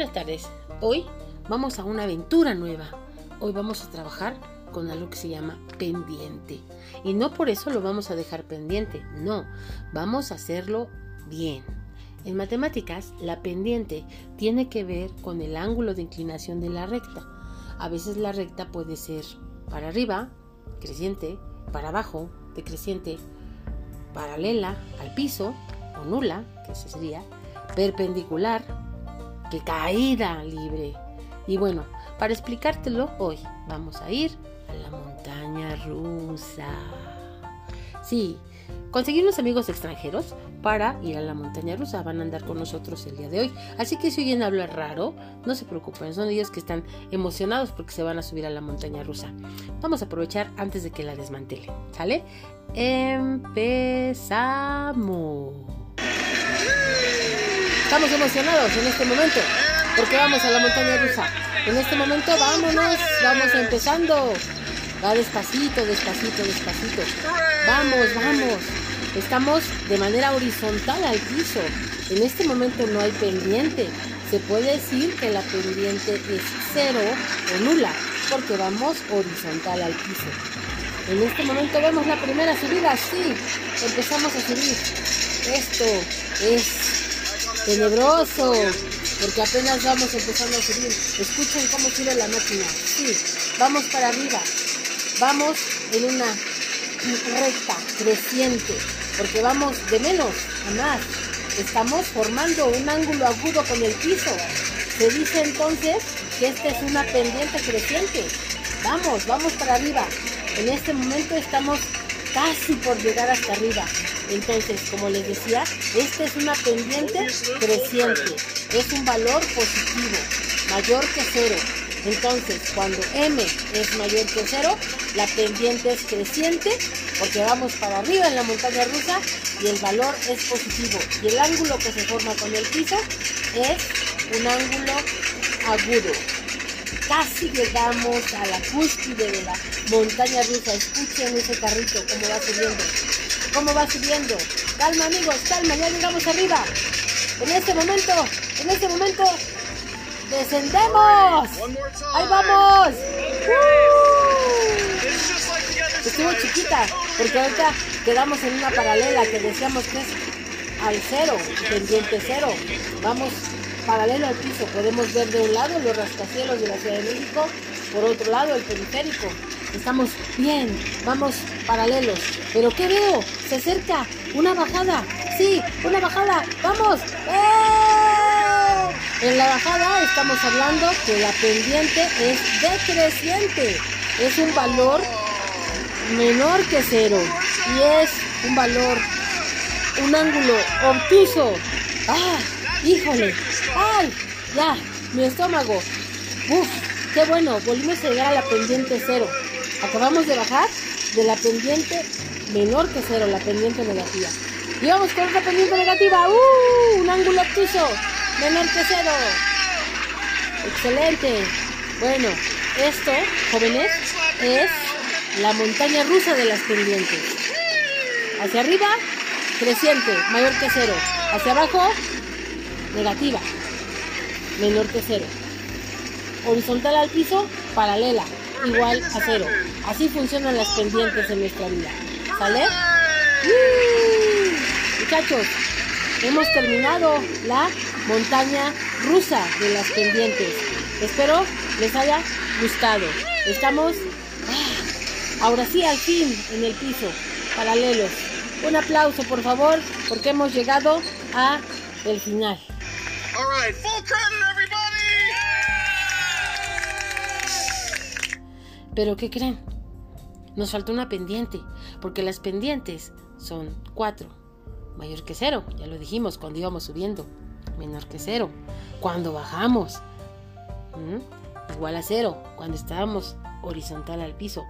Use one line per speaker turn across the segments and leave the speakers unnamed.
Buenas tardes. Hoy vamos a una aventura nueva. Hoy vamos a trabajar con algo que se llama pendiente. Y no por eso lo vamos a dejar pendiente, no, vamos a hacerlo bien. En matemáticas, la pendiente tiene que ver con el ángulo de inclinación de la recta. A veces la recta puede ser para arriba, creciente, para abajo, decreciente, paralela al piso o nula, que sería, perpendicular, que caída libre. Y bueno, para explicártelo hoy vamos a ir a la montaña rusa. Sí, conseguir unos amigos extranjeros para ir a la montaña rusa. Van a andar con nosotros el día de hoy. Así que si oyen hablar raro, no se preocupen. Son ellos que están emocionados porque se van a subir a la montaña rusa. Vamos a aprovechar antes de que la desmantele. ¿Sale? Empezamos. Estamos emocionados en este momento porque vamos a la montaña rusa. En este momento vámonos, vamos empezando. Va despacito, despacito, despacito. Vamos, vamos. Estamos de manera horizontal al piso. En este momento no hay pendiente. Se puede decir que la pendiente es cero o nula porque vamos horizontal al piso. En este momento vemos la primera subida, sí, empezamos a subir. Esto es tenebroso, porque apenas vamos empezando a subir. Escuchen cómo sube la máquina. Sí, vamos para arriba. Vamos en una recta creciente, porque vamos de menos a más. Estamos formando un ángulo agudo con el piso. Se dice entonces que esta es una pendiente creciente. Vamos, vamos para arriba. En este momento estamos casi por llegar hasta arriba. Entonces, como les decía, esta es una pendiente creciente. Es un valor positivo, mayor que cero. Entonces, cuando m es mayor que cero, la pendiente es creciente porque vamos para arriba en la montaña rusa y el valor es positivo. Y el ángulo que se forma con el piso es un ángulo agudo. Casi llegamos a la cúspide de la montaña rusa. Escuchen ese carrito, cómo va subiendo. Cómo va subiendo. Calma amigos, calma, ya llegamos arriba. En este momento, en este momento, descendemos. Ahí vamos. Uh. Estuvo chiquita, porque ahorita quedamos en una paralela que decíamos que es al cero, pendiente cero. Vamos paralelo al piso. Podemos ver de un lado los rascacielos de la Ciudad de México, por otro lado el periférico. Estamos bien, vamos paralelos. Pero ¿qué veo? Se acerca una bajada. Sí, una bajada. ¡Vamos! ¡Eh! En la bajada estamos hablando que la pendiente es decreciente. Es un valor menor que cero. Y es un valor, un ángulo obtuso. ¡Ah! ¡Híjole! ¡Ay! Ya, mi estómago. ¡Uf! ¡Qué bueno! Volvimos a llegar a la pendiente cero. Acabamos de bajar de la pendiente menor que cero, la pendiente negativa. Y vamos con otra pendiente negativa. ¡Uh! Un ángulo obtuso. Menor que cero. Excelente. Bueno, esto, jóvenes, es la montaña rusa de las pendientes. Hacia arriba, creciente, mayor que cero. Hacia abajo, negativa, menor que cero. Horizontal al piso, paralela, igual a cero. Así funcionan las pendientes en nuestra vida. ¿Sale? Muchachos, hemos terminado la montaña rusa de las pendientes. Espero les haya gustado. Estamos ah, ahora sí al fin en el piso, paralelos. Un aplauso por favor porque hemos llegado a el final.
All right, full credit, everybody!
Pero ¿qué creen? Nos faltó una pendiente, porque las pendientes son 4, mayor que 0, ya lo dijimos cuando íbamos subiendo, menor que 0, cuando bajamos, ¿Mm? igual a 0, cuando estábamos horizontal al piso,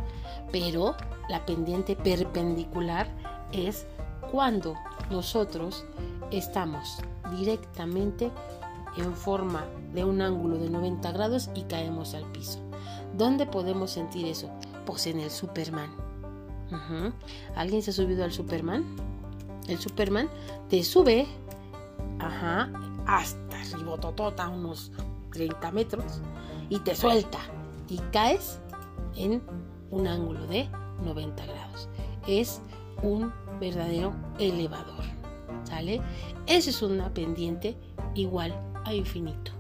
pero la pendiente perpendicular es cuando nosotros estamos directamente en forma de un ángulo de 90 grados y caemos al piso. ¿Dónde podemos sentir eso? Pues en el Superman. ¿Alguien se ha subido al Superman? El Superman te sube ajá, hasta arriba, totota, unos 30 metros y te suelta y caes en un ángulo de 90 grados. Es un verdadero elevador. ¿Sale? Esa es una pendiente igual a infinito,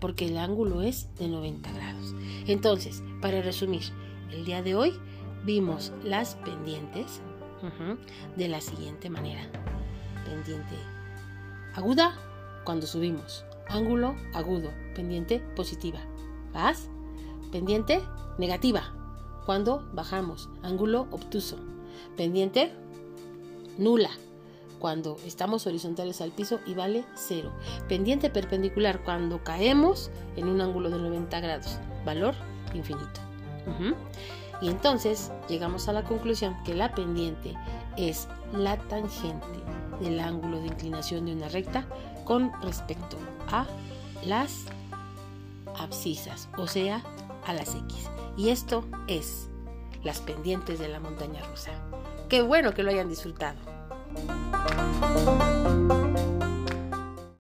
porque el ángulo es de 90 grados. Entonces, para resumir, el día de hoy vimos las pendientes de la siguiente manera. Pendiente aguda cuando subimos, ángulo agudo, pendiente positiva. ¿Vas? Pendiente negativa cuando bajamos, ángulo obtuso. Pendiente nula cuando estamos horizontales al piso y vale 0. Pendiente perpendicular cuando caemos en un ángulo de 90 grados, valor infinito. Y entonces llegamos a la conclusión que la pendiente es la tangente del ángulo de inclinación de una recta con respecto a las abscisas, o sea, a las X. Y esto es las pendientes de la montaña rusa. Qué bueno que lo hayan disfrutado.